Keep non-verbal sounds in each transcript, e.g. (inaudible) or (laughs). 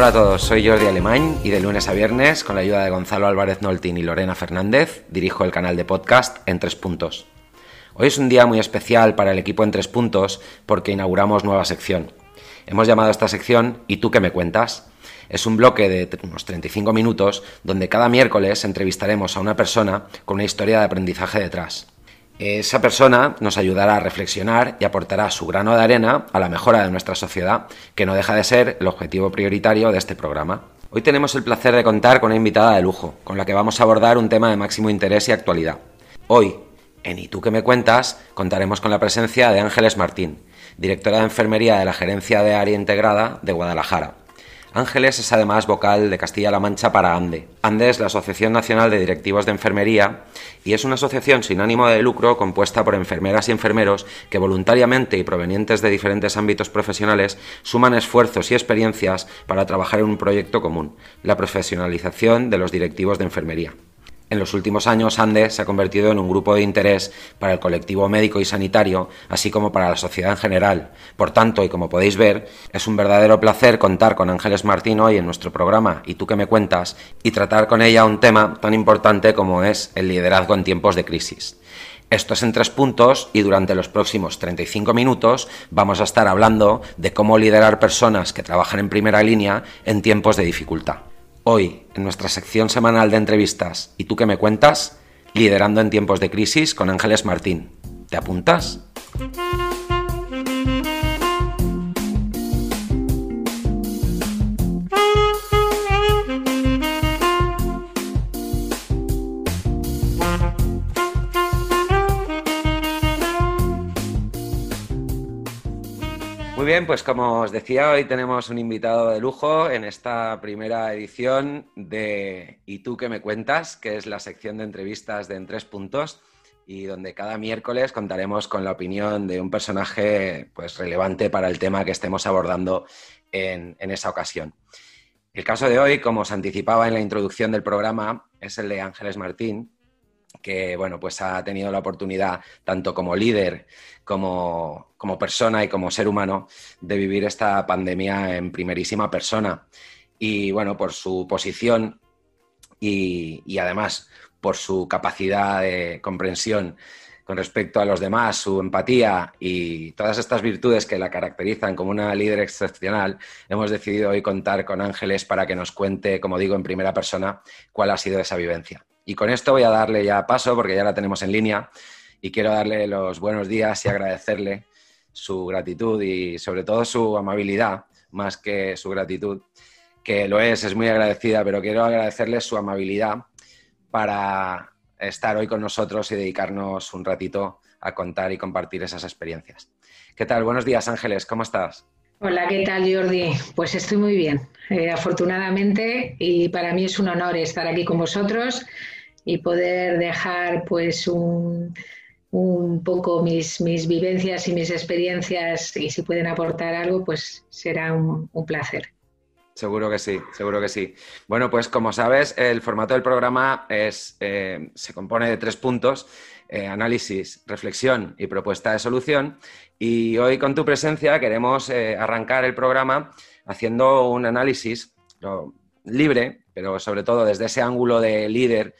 Hola a todos, soy Jordi Alemán y de lunes a viernes, con la ayuda de Gonzalo Álvarez Noltín y Lorena Fernández, dirijo el canal de podcast En Tres Puntos. Hoy es un día muy especial para el equipo En Tres Puntos porque inauguramos nueva sección. Hemos llamado a esta sección ¿Y tú qué me cuentas? Es un bloque de unos 35 minutos donde cada miércoles entrevistaremos a una persona con una historia de aprendizaje detrás. Esa persona nos ayudará a reflexionar y aportará su grano de arena a la mejora de nuestra sociedad, que no deja de ser el objetivo prioritario de este programa. Hoy tenemos el placer de contar con una invitada de lujo, con la que vamos a abordar un tema de máximo interés y actualidad. Hoy, en ¿Y tú qué me cuentas? contaremos con la presencia de Ángeles Martín, directora de Enfermería de la Gerencia de Área Integrada de Guadalajara. Ángeles es además vocal de Castilla-La Mancha para ANDE. ANDE es la Asociación Nacional de Directivos de Enfermería y es una asociación sin ánimo de lucro compuesta por enfermeras y enfermeros que voluntariamente y provenientes de diferentes ámbitos profesionales suman esfuerzos y experiencias para trabajar en un proyecto común, la profesionalización de los directivos de enfermería. En los últimos años, ANDE se ha convertido en un grupo de interés para el colectivo médico y sanitario, así como para la sociedad en general. Por tanto, y como podéis ver, es un verdadero placer contar con Ángeles Martín hoy en nuestro programa ¿Y tú qué me cuentas? y tratar con ella un tema tan importante como es el liderazgo en tiempos de crisis. Esto es en tres puntos y durante los próximos 35 minutos vamos a estar hablando de cómo liderar personas que trabajan en primera línea en tiempos de dificultad. Hoy, en nuestra sección semanal de entrevistas ¿Y tú qué me cuentas? Liderando en tiempos de crisis con Ángeles Martín. ¿Te apuntas? Bien, pues como os decía, hoy tenemos un invitado de lujo en esta primera edición de ¿Y tú qué me cuentas? que es la sección de entrevistas de En Tres Puntos y donde cada miércoles contaremos con la opinión de un personaje pues, relevante para el tema que estemos abordando en, en esa ocasión. El caso de hoy, como os anticipaba en la introducción del programa, es el de Ángeles Martín, que bueno, pues ha tenido la oportunidad, tanto como líder, como, como, persona y como ser humano, de vivir esta pandemia en primerísima persona. Y bueno, por su posición y, y además por su capacidad de comprensión con respecto a los demás, su empatía y todas estas virtudes que la caracterizan como una líder excepcional, hemos decidido hoy contar con Ángeles para que nos cuente, como digo, en primera persona, cuál ha sido esa vivencia. Y con esto voy a darle ya paso, porque ya la tenemos en línea, y quiero darle los buenos días y agradecerle su gratitud y sobre todo su amabilidad, más que su gratitud, que lo es, es muy agradecida, pero quiero agradecerle su amabilidad para estar hoy con nosotros y dedicarnos un ratito a contar y compartir esas experiencias. ¿Qué tal? Buenos días, Ángeles, ¿cómo estás? Hola, ¿qué tal Jordi? Pues estoy muy bien, eh, afortunadamente, y para mí es un honor estar aquí con vosotros y poder dejar pues un, un poco mis, mis, vivencias y mis experiencias y si pueden aportar algo, pues será un, placer. Seguro que sí, seguro que sí. Bueno, pues como sabes, el formato del programa es, eh, se compone de tres puntos, eh, análisis, reflexión y propuesta de solución. Y hoy con tu presencia queremos eh, arrancar el programa haciendo un análisis libre, pero sobre todo desde ese ángulo de líder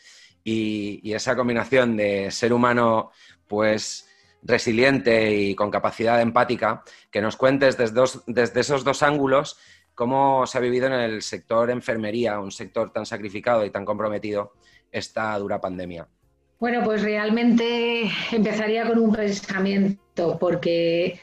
y, esa combinación de ser humano, pues resiliente y con capacidad empática, que nos cuentes desde, esos dos ángulos cómo se ha vivido en el sector enfermería, un sector tan sacrificado y tan comprometido, esta dura pandemia. Bueno, pues realmente empezaría con un pensamiento, porque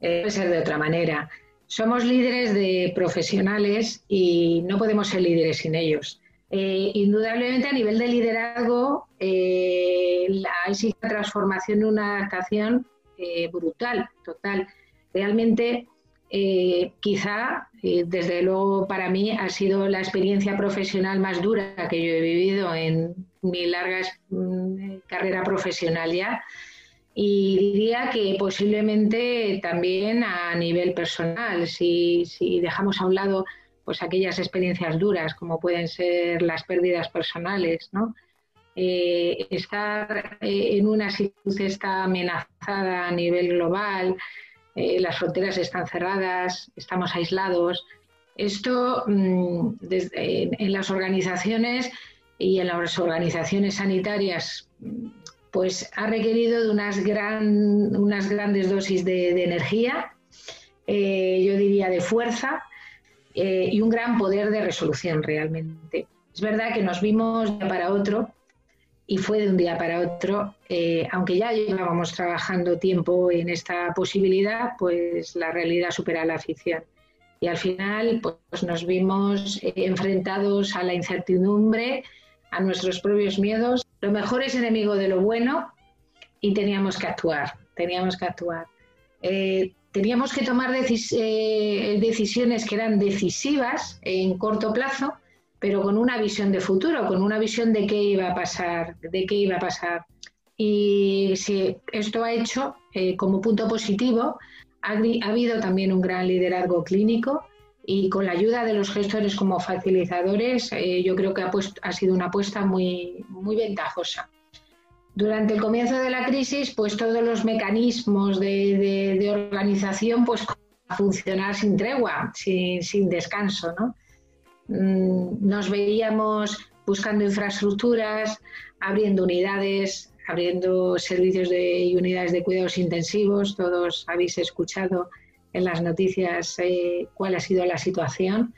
eh, puede ser de otra manera. Somos líderes de profesionales y no podemos ser líderes sin ellos. Eh, indudablemente a nivel de liderazgo eh, la, una transformación, una adaptación eh, brutal, total. Realmente eh, quizá, desde luego para mí, ha sido la experiencia profesional más dura que yo he vivido en mi larga mm, carrera profesional ya. Y diría que posiblemente también a nivel personal, si dejamos a un lado pues aquellas experiencias duras como pueden ser las pérdidas personales, ¿no? Eh, estar eh, en una situación amenazada a nivel global, eh, las fronteras están cerradas, estamos aislados, Esto mm, en, las organizaciones y en las organizaciones sanitarias pues ha requerido de unas, gran, unas grandes dosis de, energía, yo diría de fuerza eh, y un gran poder de resolución realmente. Es verdad que nos vimos de para otro y fue de un día para otro, eh, aunque ya llevábamos trabajando tiempo en esta posibilidad, pues la realidad supera la ficción. Y al final pues nos vimos eh, enfrentados a la incertidumbre, a nuestros propios miedos. Lo mejor es enemigo de lo bueno y teníamos que actuar, teníamos que actuar. Eh, teníamos que tomar decisiones que eran decisivas en corto plazo, pero con una visión de futuro, con una visión de qué iba a pasar, de qué iba a pasar. Y si esto ha hecho, eh, como punto positivo, ha, habido también un gran liderazgo clínico y con la ayuda de los gestores como facilitadores, eh, yo creo que ha, ha sido una apuesta muy, muy ventajosa. Durante el comienzo de la crisis, pues todos los mecanismos de, organización pues a funcionar sin tregua, sin, sin descanso, ¿no? Mm, nos veíamos buscando infraestructuras, abriendo unidades, abriendo servicios de, y unidades de cuidados intensivos. Todos habéis escuchado en las noticias eh, cuál ha sido la situación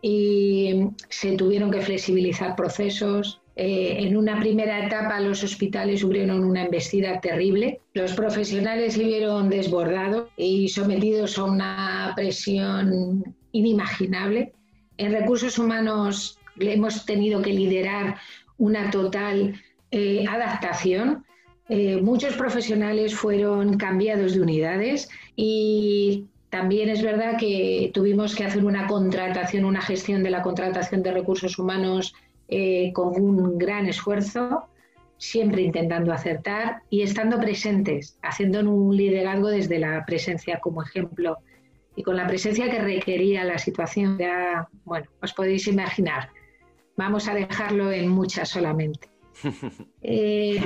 y se tuvieron que flexibilizar procesos. Eh, en una primera etapa los hospitales sufrieron una embestida terrible. Los profesionales se vieron desbordados y sometidos a una presión inimaginable en recursos humanos hemos tenido que liderar una total eh, adaptación. Eh, muchos profesionales fueron cambiados de unidades y también es verdad que tuvimos que hacer una contratación, una gestión de la contratación de recursos humanos eh, con un gran esfuerzo, siempre intentando acertar y estando presentes, haciendo un liderazgo desde la presencia como ejemplo y con la presencia que requería la situación, ya, bueno, os podéis imaginar. Vamos a dejarlo en muchas solamente. (laughs) Eh,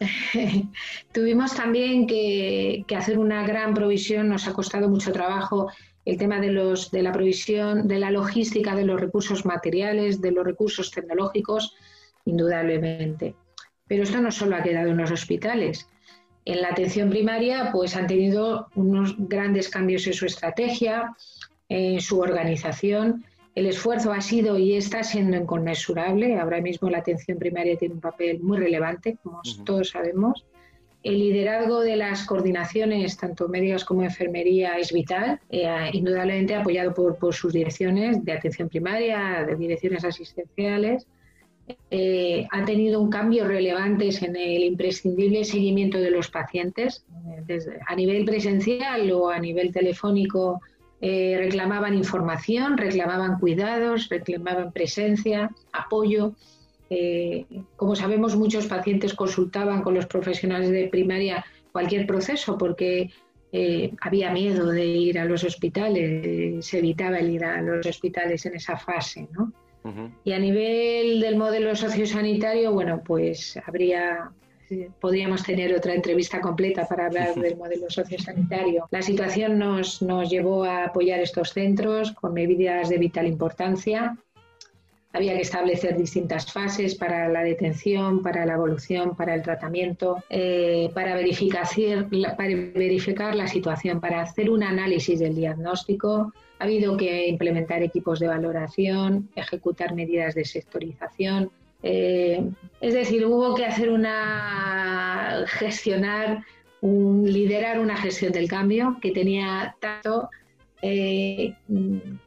(laughs) tuvimos también que, hacer una gran provisión, nos ha costado mucho trabajo el tema de, los, de la provisión, de la logística de los recursos materiales, de los recursos tecnológicos, indudablemente. Pero esto no solo ha quedado en los hospitales. En la atención primaria, pues han tenido unos grandes cambios en su estrategia, en su organización. El esfuerzo ha sido y está siendo inconmensurable. Ahora mismo la atención primaria tiene un papel muy relevante, como todos sabemos. El liderazgo de las coordinaciones, tanto médicas como enfermería, es vital, eh, indudablemente apoyado por, sus direcciones de atención primaria, de direcciones asistenciales, eh, ha tenido un cambio relevante en el imprescindible seguimiento de los pacientes. a nivel presencial o a nivel telefónico eh, reclamaban información, reclamaban cuidados, reclamaban presencia, apoyo. Eh, como sabemos, muchos pacientes consultaban con los profesionales de primaria cualquier proceso porque había miedo de ir a los hospitales, se evitaba el ir a los hospitales en esa fase, ¿no? Y a nivel del modelo sociosanitario, bueno, pues habría podríamos tener otra entrevista completa para hablar (laughs) del modelo sociosanitario. La situación nos, nos llevó a apoyar estos centros con medidas de vital importancia. Había que establecer distintas fases para la detención, para la evolución, para el tratamiento, eh, para, verificar, para verificar la situación, para hacer un análisis del diagnóstico, ha habido que implementar equipos de valoración, ejecutar medidas de sectorización. Eh, es decir, hubo que hacer una gestionar, liderar una gestión del cambio que tenía tanto eh,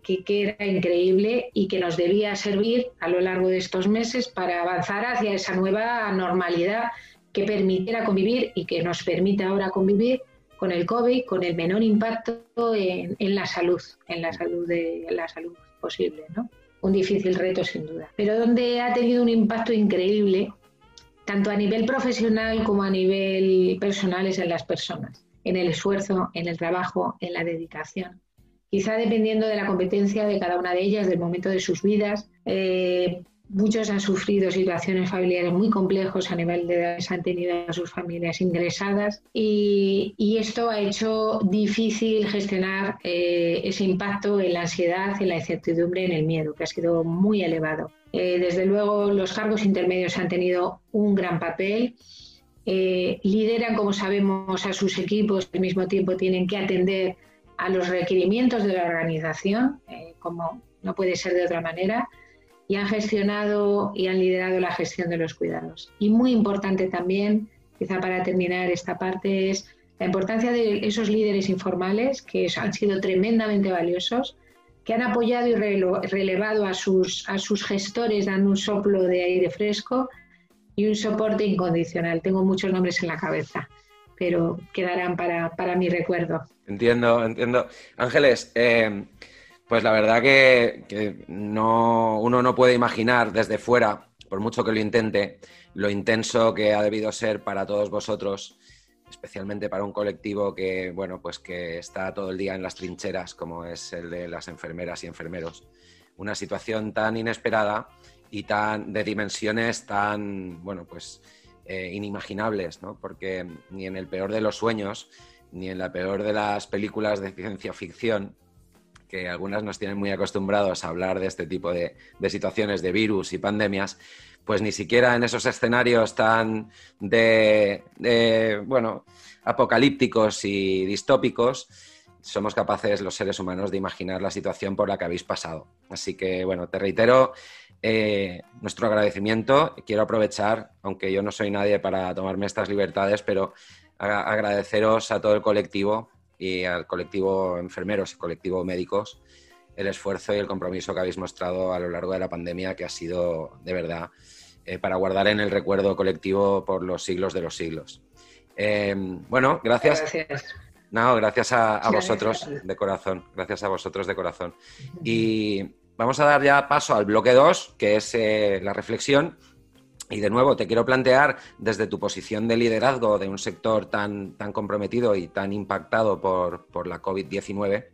que, que, era increíble y que nos debía servir a lo largo de estos meses para avanzar hacia esa nueva normalidad que permitiera convivir y que nos permite ahora convivir con el COVID, con el menor impacto en, la salud, en la salud, de, la salud posible, ¿no? Un difícil reto sin duda, pero donde ha tenido un impacto increíble, tanto a nivel profesional como a nivel personal, es en las personas, en el esfuerzo, en el trabajo, en la dedicación. Quizá dependiendo de la competencia de cada una de ellas, del momento de sus vidas, eh, muchos han sufrido situaciones familiares muy complejos a nivel de han tenido a sus familias ingresadas y, esto ha hecho difícil gestionar eh, ese impacto en la ansiedad, en la incertidumbre, en el miedo, que ha sido muy elevado. Eh, desde luego, los cargos intermedios han tenido un gran papel. Eh, lideran, como sabemos, a sus equipos, al mismo tiempo tienen que atender a los requerimientos de la organización, como no puede ser de otra manera y han gestionado y han liderado la gestión de los cuidados. Y muy importante también, quizá para terminar esta parte, es la importancia de esos líderes informales que han sido tremendamente valiosos, que han apoyado y relevado a sus, a sus gestores dando un soplo de aire fresco y un soporte incondicional. Tengo muchos nombres en la cabeza, pero quedarán para, para mi recuerdo. Entiendo, entiendo. Ángeles, eh, pues la verdad que, no, uno no puede imaginar desde fuera, por mucho que lo intente, lo intenso que ha debido ser para todos vosotros, especialmente para un colectivo que, bueno, pues que está todo el día en las trincheras, como es el de las enfermeras y enfermeros. Una situación tan inesperada y tan de dimensiones tan, bueno, pues eh, inimaginables, ¿no? Porque ni en el peor de los sueños, ni en la peor de las películas de ciencia ficción, que algunas nos tienen muy acostumbrados a hablar de este tipo de, situaciones de virus y pandemias, pues ni siquiera en esos escenarios tan de, bueno, apocalípticos y distópicos, somos capaces los seres humanos de imaginar la situación por la que habéis pasado. Así que, bueno, te reitero eh, nuestro agradecimiento. Quiero aprovechar, aunque yo no soy nadie para tomarme estas libertades, pero agradeceros a todo el colectivo y al colectivo enfermeros y colectivo médicos el esfuerzo y el compromiso que habéis mostrado a lo largo de la pandemia, que ha sido de verdad eh, para guardar en el recuerdo colectivo por los siglos de los siglos. Eh, bueno, gracias. Gracias. No, gracias a, vosotros de corazón. Gracias a vosotros de corazón. Y vamos a dar ya paso al bloque 2, que es eh, la reflexión y de nuevo, te quiero plantear desde tu posición de liderazgo de un sector tan, tan comprometido y tan impactado por, la COVID-19,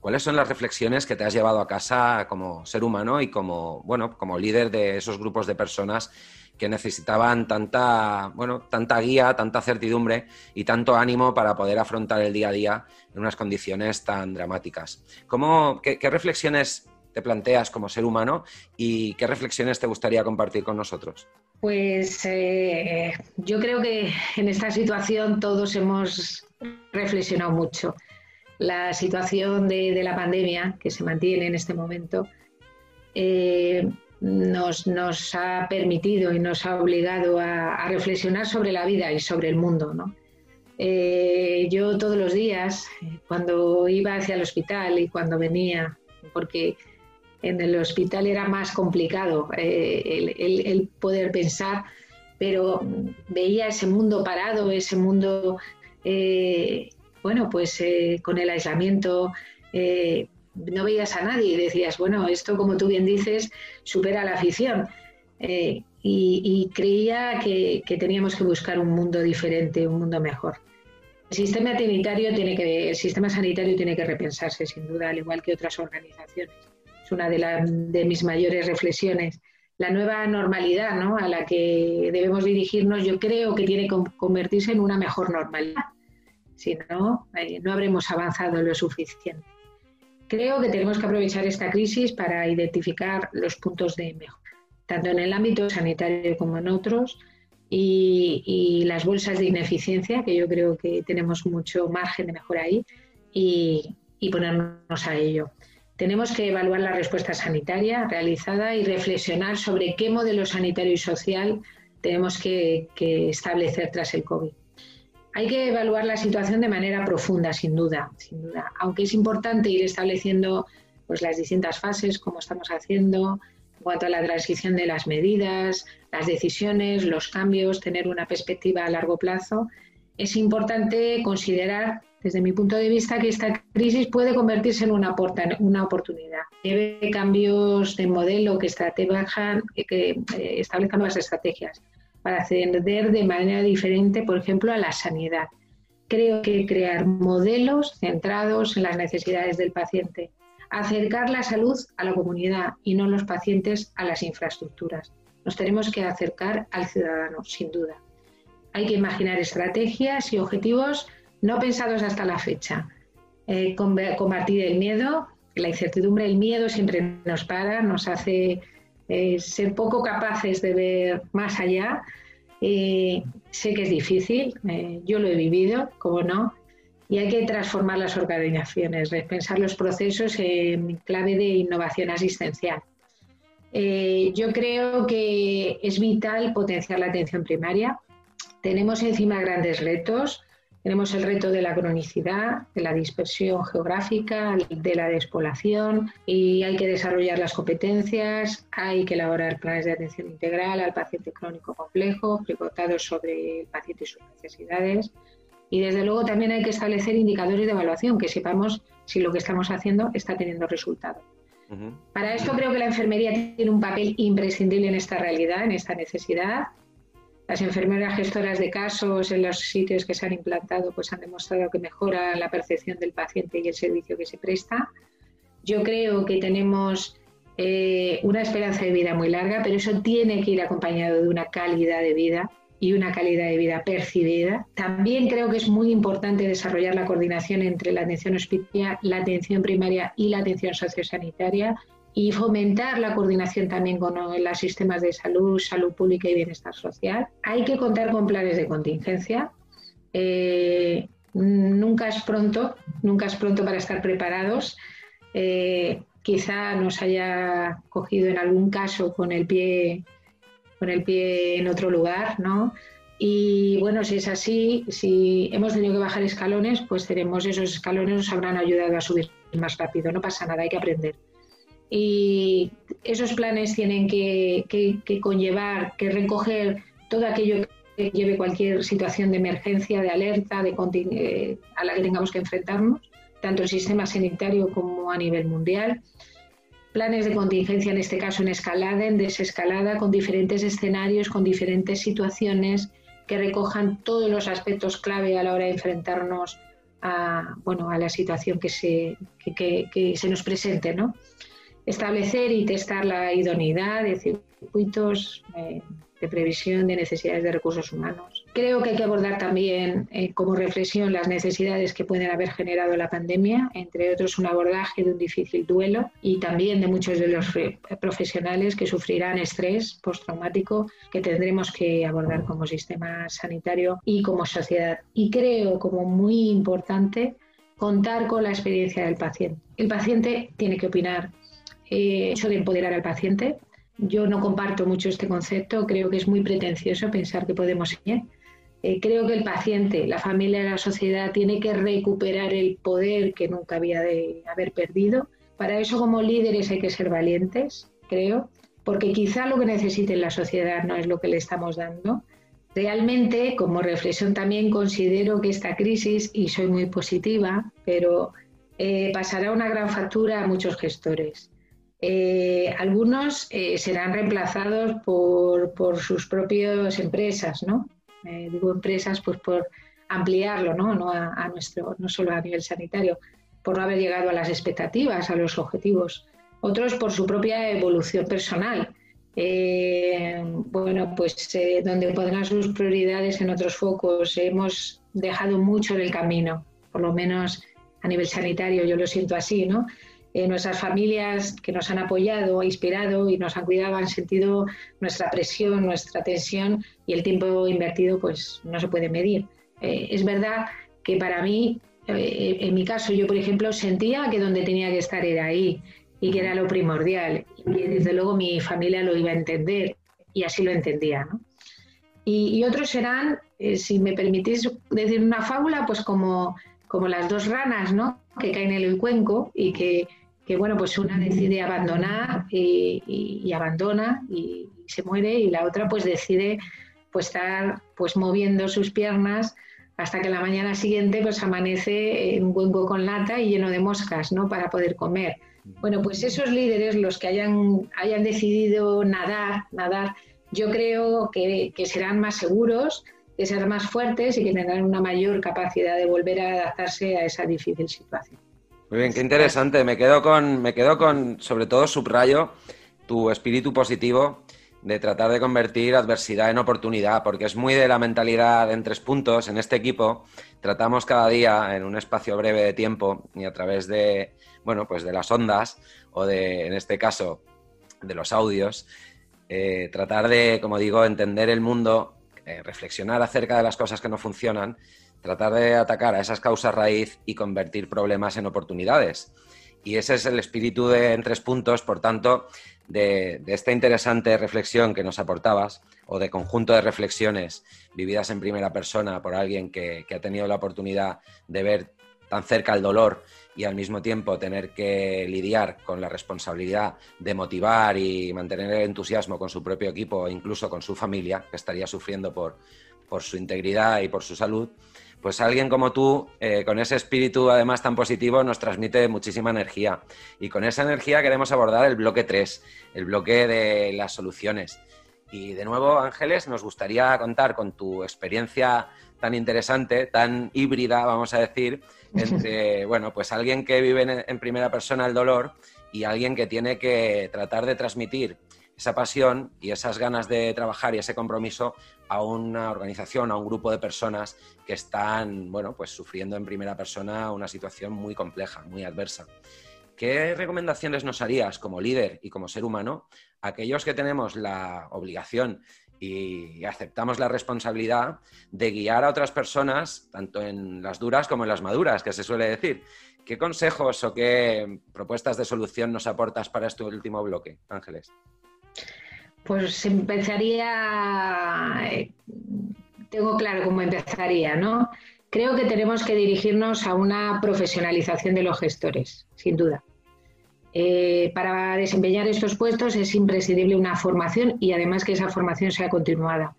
¿cuáles son las reflexiones que te has llevado a casa como ser humano y como, bueno, como líder de esos grupos de personas que necesitaban tanta, bueno, tanta guía, tanta certidumbre y tanto ánimo para poder afrontar el día a día en unas condiciones tan dramáticas? ¿Cómo, qué, qué reflexiones te planteas como ser humano y qué reflexiones te gustaría compartir con nosotros? Pues eh, yo creo que en esta situación todos hemos reflexionado mucho. La situación de, la pandemia que se mantiene en este momento eh, nos, ha permitido y nos ha obligado a, reflexionar sobre la vida y sobre el mundo. Eh, yo todos los días, cuando iba hacia el hospital y cuando venía, porque en el hospital era más complicado eh, el, poder pensar, pero veía ese mundo parado, ese mundo, eh, bueno, pues eh, con el aislamiento, no veías a nadie y decías, bueno, esto como tú bien dices, supera la afición. Y, creía que, que, teníamos que buscar un mundo diferente, un mundo mejor. El sistema sanitario tiene que, el sistema sanitario tiene que repensarse, sin duda, al igual que otras organizaciones una de, mis mayores reflexiones. La nueva normalidad ¿no? a la que debemos dirigirnos yo creo que tiene que convertirse en una mejor normalidad. Si no, eh, no habremos avanzado lo suficiente. Creo que tenemos que aprovechar esta crisis para identificar los puntos de mejora, tanto en el ámbito sanitario como en otros, y, las bolsas de ineficiencia, que yo creo que tenemos mucho margen de mejora ahí, y ponernos a ello. Tenemos que evaluar la respuesta sanitaria realizada y reflexionar sobre qué modelo sanitario y social tenemos que, establecer tras el COVID. Hay que evaluar la situación de manera profunda, sin duda, sin duda. Aunque es importante ir estableciendo pues, las distintas fases, como estamos haciendo, en cuanto a la transición de las medidas, las decisiones, los cambios, tener una perspectiva a largo plazo, es importante considerar desde mi punto de vista, que esta crisis puede convertirse en una, una oportunidad. Debe cambios de modelo que, que eh, establezcan nuevas estrategias para acceder de manera diferente, por ejemplo, a la sanidad. Creo que crear modelos centrados en las necesidades del paciente, acercar la salud a la comunidad y no los pacientes a las infraestructuras. Nos tenemos que acercar al ciudadano, sin duda. Hay que imaginar estrategias y objetivos no pensados hasta la fecha. Eh, combatir el miedo, la incertidumbre, el miedo siempre nos para, nos hace eh, ser poco capaces de ver más allá. Eh, sé que es difícil, yo lo he vivido, como no, y hay que transformar las organizaciones, repensar los procesos en clave de innovación asistencial. Yo creo que es vital potenciar la atención primaria. Tenemos encima grandes retos. Tenemos el reto de la cronicidad, de la dispersión geográfica, de la despoblación y hay que desarrollar las competencias, hay que elaborar planes de atención integral al paciente crónico complejo, pivotados sobre el paciente y sus necesidades. Y desde luego también hay que establecer indicadores de evaluación, que sepamos si lo que estamos haciendo está teniendo resultado. Para esto creo que la enfermería tiene un papel imprescindible en esta realidad, en esta necesidad. Las enfermeras gestoras de casos en los sitios que se han implantado pues han demostrado que mejora la percepción del paciente y el servicio que se presta. Yo creo que tenemos eh, una esperanza de vida muy larga, pero eso tiene que ir acompañado de una calidad de vida y una calidad de vida percibida. También creo que es muy importante desarrollar la coordinación entre la atención hospitalaria, la atención primaria y la atención sociosanitaria y fomentar la coordinación también con los sistemas de salud, salud pública y bienestar social. Hay que contar con planes de contingencia. Eh, nunca es pronto, nunca es pronto para estar preparados. Eh, quizá nos haya cogido en algún caso con el pie con el pie en otro lugar, ¿no? Y bueno, si es así, si hemos tenido que bajar escalones, pues tenemos esos escalones, nos habrán ayudado a subir más rápido, no pasa nada, hay que aprender. Y esos planes tienen que, conllevar, que recoger todo aquello que lleve cualquier situación de emergencia, de alerta, de, eh, a la que tengamos que enfrentarnos, tanto el sistema sanitario como a nivel mundial planes de contingencia, en este caso en escalada, en desescalada, con diferentes escenarios, con diferentes situaciones que recojan todos los aspectos clave a la hora de enfrentarnos a, bueno, a la situación que se, que, se nos presente. ¿no? Establecer y testar la idoneidad de circuitos eh, de previsión de necesidades de recursos humanos Creo que hay que abordar también eh, como reflexión las necesidades que pueden haber generado la pandemia, entre otros un abordaje de un difícil duelo y también de muchos de los profesionales que sufrirán estrés postraumático que tendremos que abordar como sistema sanitario y como sociedad. Y creo como muy importante contar con la experiencia del paciente. El paciente tiene que opinar. Eh, hecho de empoderar al paciente, yo no comparto mucho este concepto, creo que es muy pretencioso pensar que podemos ir eh, creo que el paciente, la familia la sociedad tiene que recuperar el poder que nunca había de haber perdido. Para eso como líderes hay que ser valientes, creo, porque quizá lo que necesite la sociedad no es lo que le estamos dando. Realmente, como reflexión también considero que esta crisis, y soy muy positiva, pero eh, pasará una gran factura a muchos gestores. Eh, algunos serán reemplazados por, por sus propias empresas, ¿no? eh, digo empresas, pues por ampliarlo, ¿no? No, a, nuestro, no solo a nivel sanitario, por no haber llegado a las expectativas, a los objetivos. Otros por su propia evolución personal. Eh, bueno, pues eh, donde pondrán sus prioridades en otros focos. Hemos dejado mucho en el camino, por lo menos a nivel sanitario, yo lo siento así, ¿no? Eh, nuestras familias que nos han apoyado, inspirado y nos han cuidado han sentido nuestra presión, nuestra tensión y el tiempo invertido pues no se puede medir. Eh, es verdad que para mí, eh, en mi caso, yo por ejemplo sentía que donde tenía que estar era ahí y que era lo primordial y desde luego mi familia lo iba a entender y así lo entendía. Y, y, otros serán, si me permitís decir una fábula, pues como, como las dos ranas, ¿no? que caen en el cuenco y que que bueno, pues una decide abandonar y, abandona y, se muere y la otra pues decide pues estar pues moviendo sus piernas hasta que la mañana siguiente pues amanece en un hueco con lata y lleno de moscas, ¿no? Para poder comer. Bueno, pues esos líderes, los que hayan, hayan decidido nadar, nadar, yo creo que, que serán más seguros, que serán más fuertes y que tendrán una mayor capacidad de volver a adaptarse a esa difícil situación. Muy bien, qué interesante. Me quedo con, me quedo con, sobre todo, subrayo tu espíritu positivo de tratar de convertir adversidad en oportunidad, porque es muy de la mentalidad en tres puntos. En este equipo tratamos cada día en un espacio breve de tiempo y a través de, bueno, pues de las ondas o de, en este caso, de los audios, eh, tratar de, como digo, entender el mundo, eh, reflexionar acerca de las cosas que no funcionan tratar de atacar a esas causas raíz y convertir problemas en oportunidades. Y ese es el espíritu de En Tres Puntos, por tanto, de, esta interesante reflexión que nos aportabas, o de conjunto de reflexiones vividas en primera persona por alguien que, ha tenido la oportunidad de ver tan cerca el dolor y al mismo tiempo tener que lidiar con la responsabilidad de motivar y mantener el entusiasmo con su propio equipo incluso con su familia, que estaría sufriendo por su integridad y por su salud, pues alguien como tú, eh, con ese espíritu además tan positivo, nos transmite muchísima energía. Y con esa energía queremos abordar el bloque 3, el bloque de las soluciones. Y de nuevo, Ángeles, nos gustaría contar con tu experiencia tan interesante, tan híbrida, vamos a decir, entre, (laughs) bueno, pues alguien que vive en primera persona el dolor y alguien que tiene que tratar de transmitir esa pasión y esas ganas de trabajar y ese compromiso a una organización, a un grupo de personas que están, bueno, pues sufriendo en primera persona una situación muy compleja, muy adversa. ¿Qué recomendaciones nos harías como líder y como ser humano aquellos que tenemos la obligación y aceptamos la responsabilidad de guiar a otras personas, tanto en las duras como en las maduras, que se suele decir? ¿Qué consejos o qué propuestas de solución nos aportas para este último bloque, Ángeles? Pues empezaría, eh, tengo claro cómo empezaría, ¿no? Creo que tenemos que dirigirnos a una profesionalización de los gestores, sin duda. Eh, para desempeñar estos puestos es imprescindible una formación y además que esa formación sea continuada.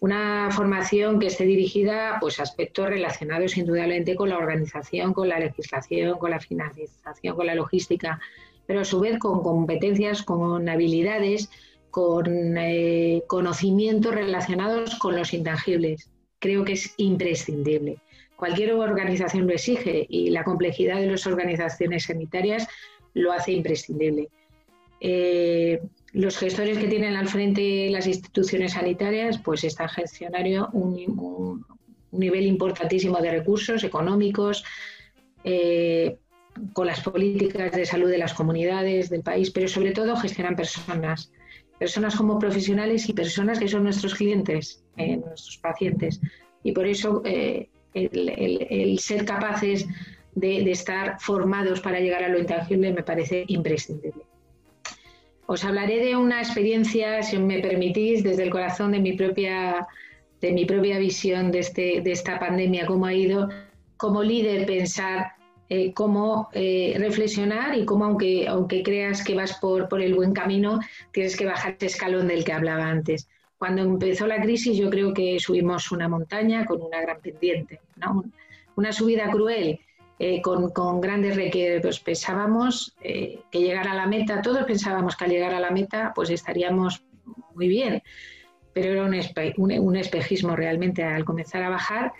Una formación que esté dirigida pues, a aspectos relacionados indudablemente con la organización, con la legislación, con la financiación, con la logística, pero a su vez con competencias, con habilidades, con eh, conocimientos relacionados con los intangibles. Creo que es imprescindible. Cualquier organización lo exige y la complejidad de las organizaciones sanitarias lo hace imprescindible. Eh, los gestores que tienen al frente las instituciones sanitarias, pues están gestionando un, nivel importantísimo de recursos económicos, eh, con las políticas de salud de las comunidades del país, pero sobre todo gestionan personas, personas como profesionales y personas que son nuestros clientes, eh, nuestros pacientes. Y por eso eh, el, ser capaces de, estar formados para llegar a lo intangible me parece imprescindible. Os hablaré de una experiencia, si me permitís, desde el corazón de mi propia, de mi propia visión de, este, de esta pandemia, cómo ha ido como líder pensar eh, cómo eh, reflexionar y cómo, aunque, aunque creas que vas por, por el buen camino, tienes que bajar ese escalón del que hablaba antes. Cuando empezó la crisis, yo creo que subimos una montaña con una gran pendiente, una subida cruel. Eh, con, con, grandes requisitos. Pensábamos que llegar a la meta, todos pensábamos que al llegar a la meta pues estaríamos muy bien, pero era un, un espejismo realmente al comenzar a bajar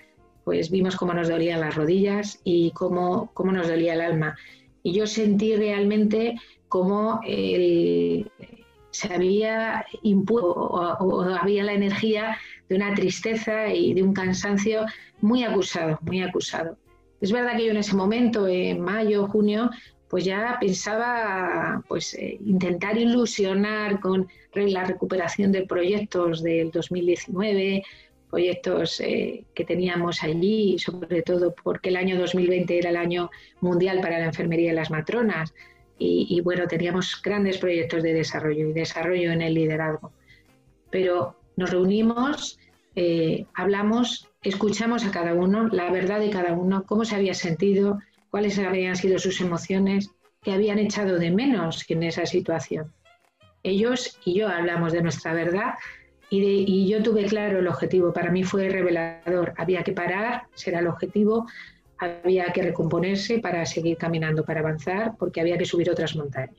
pues vimos cómo nos dolían las rodillas y cómo, cómo nos dolía el alma. Y yo sentí realmente cómo se había impuesto o, había la energía de una tristeza y de un cansancio muy acusado, muy acusado. Es verdad que yo en ese momento, en mayo, junio, pues ya pensaba pues eh, intentar ilusionar con la recuperación de proyectos del 2019, proyectos eh, que teníamos allí, sobre todo porque el año 2020 era el año mundial para la enfermería y las matronas. Y, bueno, teníamos grandes proyectos de desarrollo y desarrollo en el liderazgo. Pero nos reunimos, eh, hablamos, escuchamos a cada uno, la verdad de cada uno, cómo se había sentido, cuáles habían sido sus emociones, que habían echado de menos en esa situación. Ellos y yo hablamos de nuestra verdad y, yo tuve claro el objetivo, para mí fue revelador, había que parar, será el objetivo, había que recomponerse para seguir caminando, para avanzar, porque había que subir otras montañas.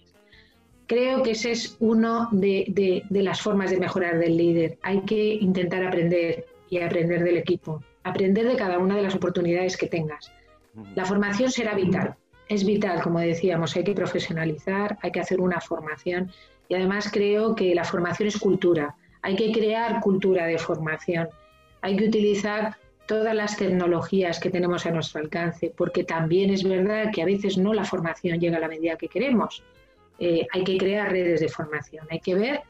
Creo que esa es una de, de, las formas de mejorar del líder. Hay que intentar aprender y aprender del equipo, aprender de cada una de las oportunidades que tengas. La formación será vital, es vital, como decíamos, hay que profesionalizar, hay que hacer una formación. Y además creo que la formación es cultura, hay que crear cultura de formación, hay que utilizar todas las tecnologías que tenemos a nuestro alcance, porque también es verdad que a veces no la formación llega a la medida que queremos. Eh, hay que crear redes de formación, hay que ver,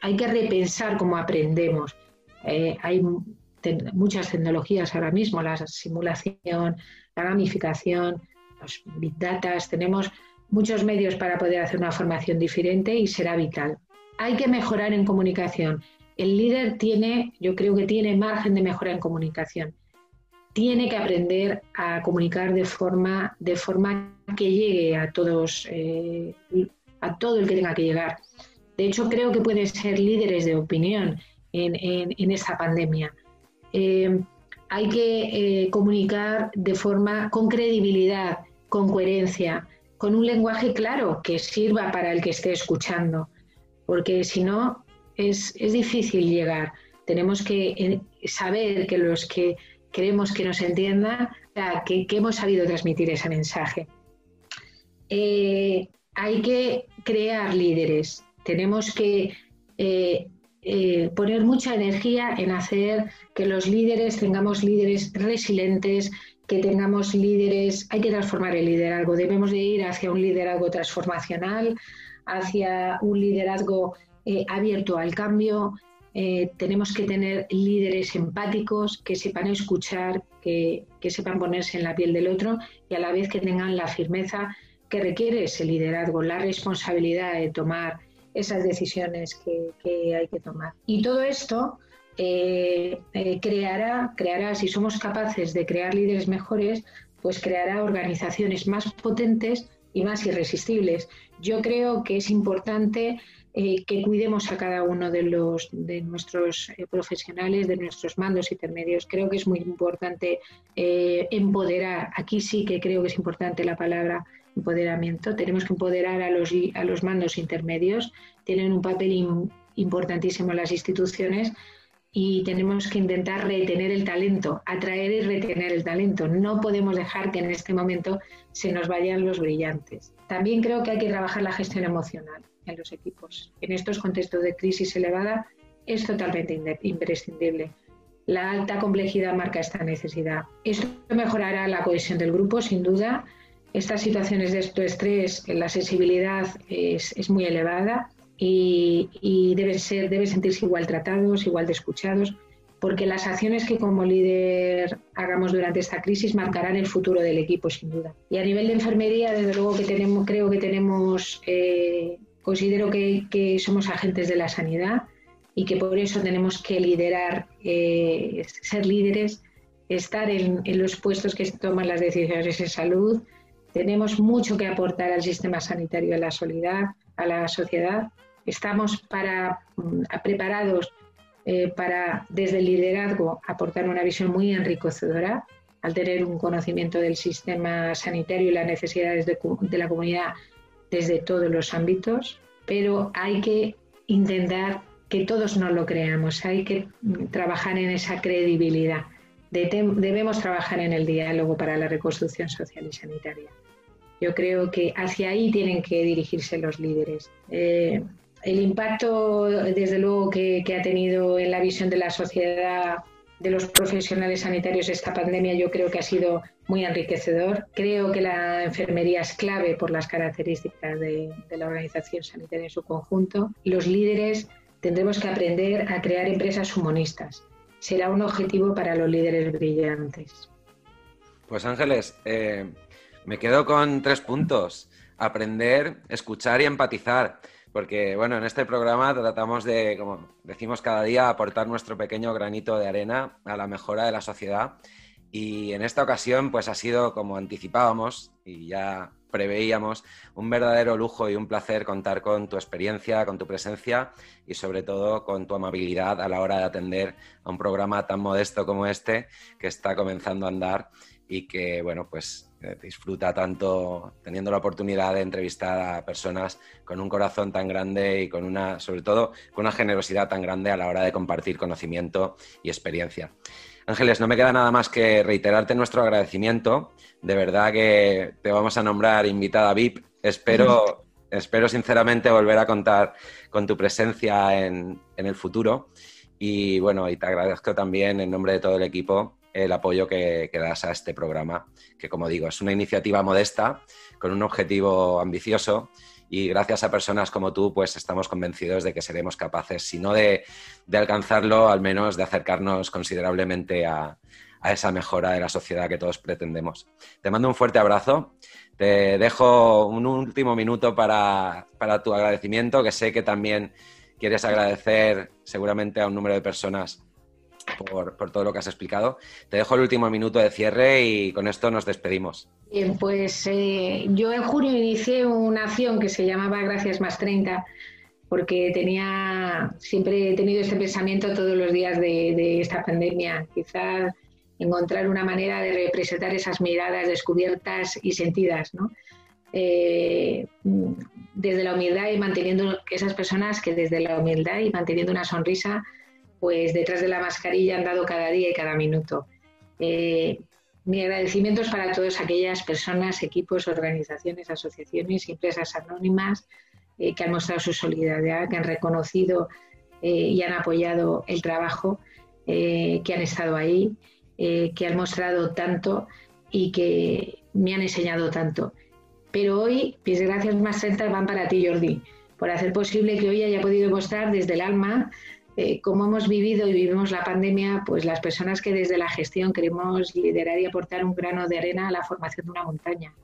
hay que repensar cómo aprendemos. Eh, hay muchas tecnologías ahora mismo, la simulación, la gamificación, los big data, tenemos muchos medios para poder hacer una formación diferente y será vital. Hay que mejorar en comunicación. El líder tiene, yo creo que tiene margen de mejora en comunicación. Tiene que aprender a comunicar de forma, de forma que llegue a todos, eh, a todo el que tenga que llegar. De hecho, creo que pueden ser líderes de opinión en, en, esta pandemia. Eh, hay que eh, comunicar de forma con credibilidad, con coherencia, con un lenguaje claro que sirva para el que esté escuchando, porque si no es, difícil llegar. Tenemos que eh, saber que los que queremos que nos entiendan, que, hemos sabido transmitir ese mensaje. Eh, hay que crear líderes, tenemos que eh, poner mucha energía en hacer que los líderes tengamos líderes resilientes, que tengamos líderes, hay que transformar el liderazgo, debemos de ir hacia un liderazgo transformacional, hacia un liderazgo eh, abierto al cambio, eh, tenemos que tener líderes empáticos que sepan escuchar, que, sepan ponerse en la piel del otro y a la vez que tengan la firmeza que requiere ese liderazgo, la responsabilidad de tomar esas decisiones que, que hay que tomar. Y todo esto eh, creará, creará, si somos capaces de crear líderes mejores, pues creará organizaciones más potentes y más irresistibles. Yo creo que es importante eh, que cuidemos a cada uno de los de nuestros profesionales, de nuestros mandos intermedios. Creo que es muy importante empoderar. Aquí sí que creo que es importante la palabra empoderamiento. Tenemos que empoderar a los, a los mandos intermedios. Tienen un papel importantísimo en las instituciones y tenemos que intentar retener el talento, atraer y retener el talento. No podemos dejar que en este momento se nos vayan los brillantes. También creo que hay que trabajar la gestión emocional en los equipos. En estos contextos de crisis elevada es totalmente imprescindible. La alta complejidad marca esta necesidad. Esto mejorará la cohesión del grupo, sin duda. Estas situaciones de estrés, la sensibilidad es, es muy elevada y, deben, ser, deben sentirse igual tratados, igual de escuchados, porque las acciones que como líder hagamos durante esta crisis marcarán el futuro del equipo, sin duda. Y a nivel de enfermería, desde luego que tenemos, creo que tenemos, eh, considero que, somos agentes de la sanidad y que por eso tenemos que liderar, eh, ser líderes, estar en, en los puestos que toman las decisiones en salud. Tenemos mucho que aportar al sistema sanitario, a la, solidaridad, a la sociedad estamos para, mm, preparados eh, para, desde el liderazgo, aportar una visión muy enriquecedora al tener un conocimiento del sistema sanitario y las necesidades de, la comunidad desde todos los ámbitos, pero hay que intentar que todos nos lo creamos, hay que mm, trabajar en esa credibilidad. debemos trabajar en el diálogo para la reconstrucción social y sanitaria. Yo creo que hacia ahí tienen que dirigirse los líderes. Eh, el impacto, desde luego, que, ha tenido en la visión de la sociedad de los profesionales sanitarios esta pandemia yo creo que ha sido muy enriquecedor. Creo que la enfermería es clave por las características de, la organización sanitaria en su conjunto. Los líderes tendremos que aprender a crear empresas humanistas. Será un objetivo para los líderes brillantes. Pues Ángeles, eh, me quedo con tres puntos. Aprender, escuchar y empatizar porque bueno, en este programa tratamos de, como decimos cada día, aportar nuestro pequeño granito de arena a la mejora de la sociedad. Y en esta ocasión, pues ha sido como anticipábamos y ya preveíamos, un verdadero lujo y un placer contar con tu experiencia, con tu presencia y sobre todo con tu amabilidad a la hora de atender a un programa tan modesto como este que está comenzando a andar y que, bueno, pues disfruta tanto teniendo la oportunidad de entrevistar a personas con un corazón tan grande y con una, sobre todo, con una generosidad tan grande a la hora de compartir conocimiento y experiencia. Ángeles, no me queda nada más que reiterarte nuestro agradecimiento. De verdad que te vamos a nombrar invitada VIP. Espero, (laughs) espero sinceramente volver a contar con tu presencia en, el futuro. Y bueno, y te agradezco también en nombre de todo el equipo el apoyo que, das a este programa, que como digo, es una iniciativa modesta, con un objetivo ambicioso y gracias a personas como tú, pues estamos convencidos de que seremos capaces, si no de, alcanzarlo, al menos de acercarnos considerablemente a, esa mejora de la sociedad que todos pretendemos. Te mando un fuerte abrazo. Te dejo un último minuto para, tu agradecimiento, que sé que también quieres agradecer seguramente a un número de personas por, por, todo lo que has explicado. Te dejo el último minuto de cierre y con esto nos despedimos. Bien, pues eh, yo en junio inicié una acción que se llamaba Gracias más 30, porque tenía, siempre he tenido este pensamiento todos los días de, esta pandemia, quizás encontrar una manera de representar esas miradas descubiertas y sentidas, ¿no? Eh, desde la humildad y manteniendo esas personas que desde la humildad y manteniendo una sonrisa, pues detrás de la mascarilla han dado cada día y cada minuto. Eh, mi agradecimiento es para todas aquellas personas, equipos, organizaciones, asociaciones empresas anónimas eh, que han mostrado su solidaridad, que han reconocido eh, y han apoyado el trabajo, que han estado ahí, que han mostrado tanto y que me han enseñado tanto. Pero hoy, mis gracias más 30 van para ti, Jordi, por hacer posible que hoy haya podido mostrar desde el alma eh, como hemos vivido y vivimos la pandemia, pues las personas que desde la gestión queremos liderar y aportar un grano de arena a la formación de una montaña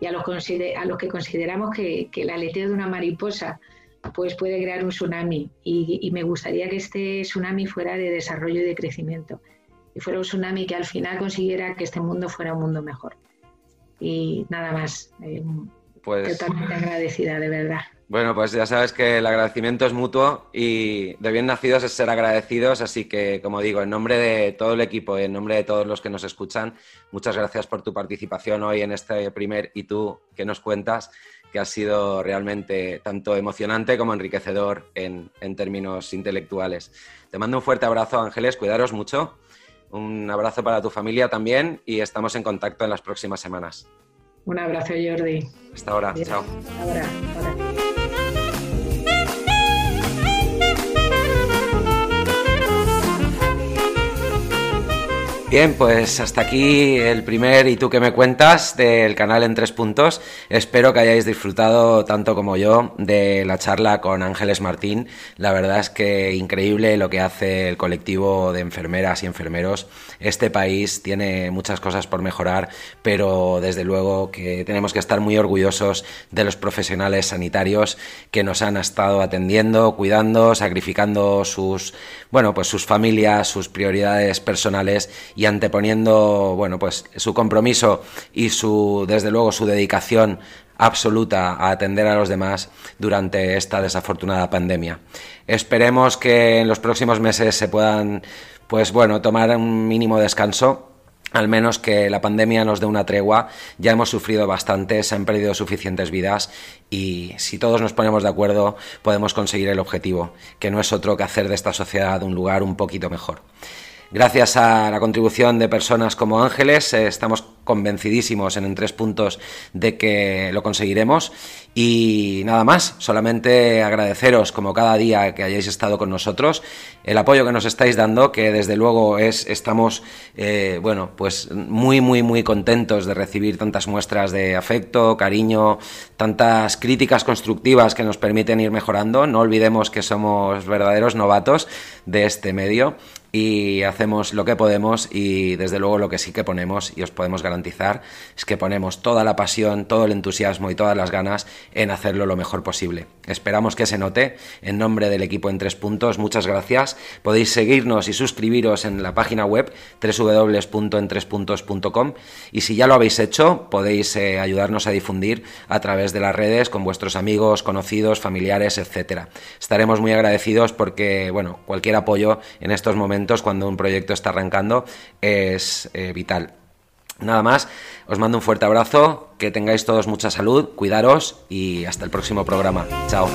y a los, a que consideramos que, el aleteo de una mariposa pues puede crear un tsunami y, me gustaría que este tsunami fuera de desarrollo y de crecimiento y fuera un tsunami que al final consiguiera que este mundo fuera un mundo mejor. Y nada más, eh, pues... totalmente agradecida, de verdad. Bueno, pues ya sabes que el agradecimiento es mutuo y de bien nacidos es ser agradecidos, así que como digo, en nombre de todo el equipo y en nombre de todos los que nos escuchan, muchas gracias por tu participación hoy en este primer y tú que nos cuentas, que ha sido realmente tanto emocionante como enriquecedor en, en términos intelectuales. Te mando un fuerte abrazo, Ángeles, cuidaros mucho, un abrazo para tu familia también y estamos en contacto en las próximas semanas. Un abrazo, Jordi. Hasta ahora, chao. ahora. Bien, pues hasta aquí el primer y tú que me cuentas del canal en tres puntos. Espero que hayáis disfrutado tanto como yo de la charla con Ángeles Martín. La verdad es que increíble lo que hace el colectivo de enfermeras y enfermeros. Este país tiene muchas cosas por mejorar, pero desde luego que tenemos que estar muy orgullosos de los profesionales sanitarios que nos han estado atendiendo, cuidando, sacrificando sus, bueno, pues sus familias, sus prioridades personales y anteponiendo, bueno, pues su compromiso y su, desde luego, su dedicación absoluta a atender a los demás durante esta desafortunada pandemia. Esperemos que en los próximos meses se puedan, pues bueno, tomar un mínimo descanso al menos que la pandemia nos dé una tregua. Ya hemos sufrido bastante, se han perdido suficientes vidas y si todos nos ponemos de acuerdo podemos conseguir el objetivo, que no es otro que hacer de esta sociedad un lugar un poquito mejor. Gracias a la contribución de personas como Ángeles, eh, estamos convencidísimos en, tres puntos de que lo conseguiremos. Y nada más, solamente agradeceros como cada día que hayáis estado con nosotros, el apoyo que nos estáis dando, que desde luego es, estamos, eh, bueno, pues muy, muy, muy contentos de recibir tantas muestras de afecto, cariño, tantas críticas constructivas que nos permiten ir mejorando. No olvidemos que somos verdaderos novatos de este medio y hacemos lo que podemos y desde luego lo que sí que ponemos y os podemos garantizar es que ponemos toda la pasión, todo el entusiasmo y todas las ganas en hacerlo lo mejor posible. Esperamos que se note. En nombre del equipo en tres puntos, muchas gracias. Podéis seguirnos y suscribiros en la página web www.entrespuntos.com y si ya lo habéis hecho, podéis eh, ayudarnos a difundir a través de las redes con vuestros amigos, conocidos, familiares, etcétera. Estaremos muy agradecidos porque, bueno, cualquier apoyo en estos cuando un proyecto está arrancando es eh, vital. Nada más, os mando un fuerte abrazo, que tengáis todos mucha salud, cuidaros y hasta el próximo programa. Chao.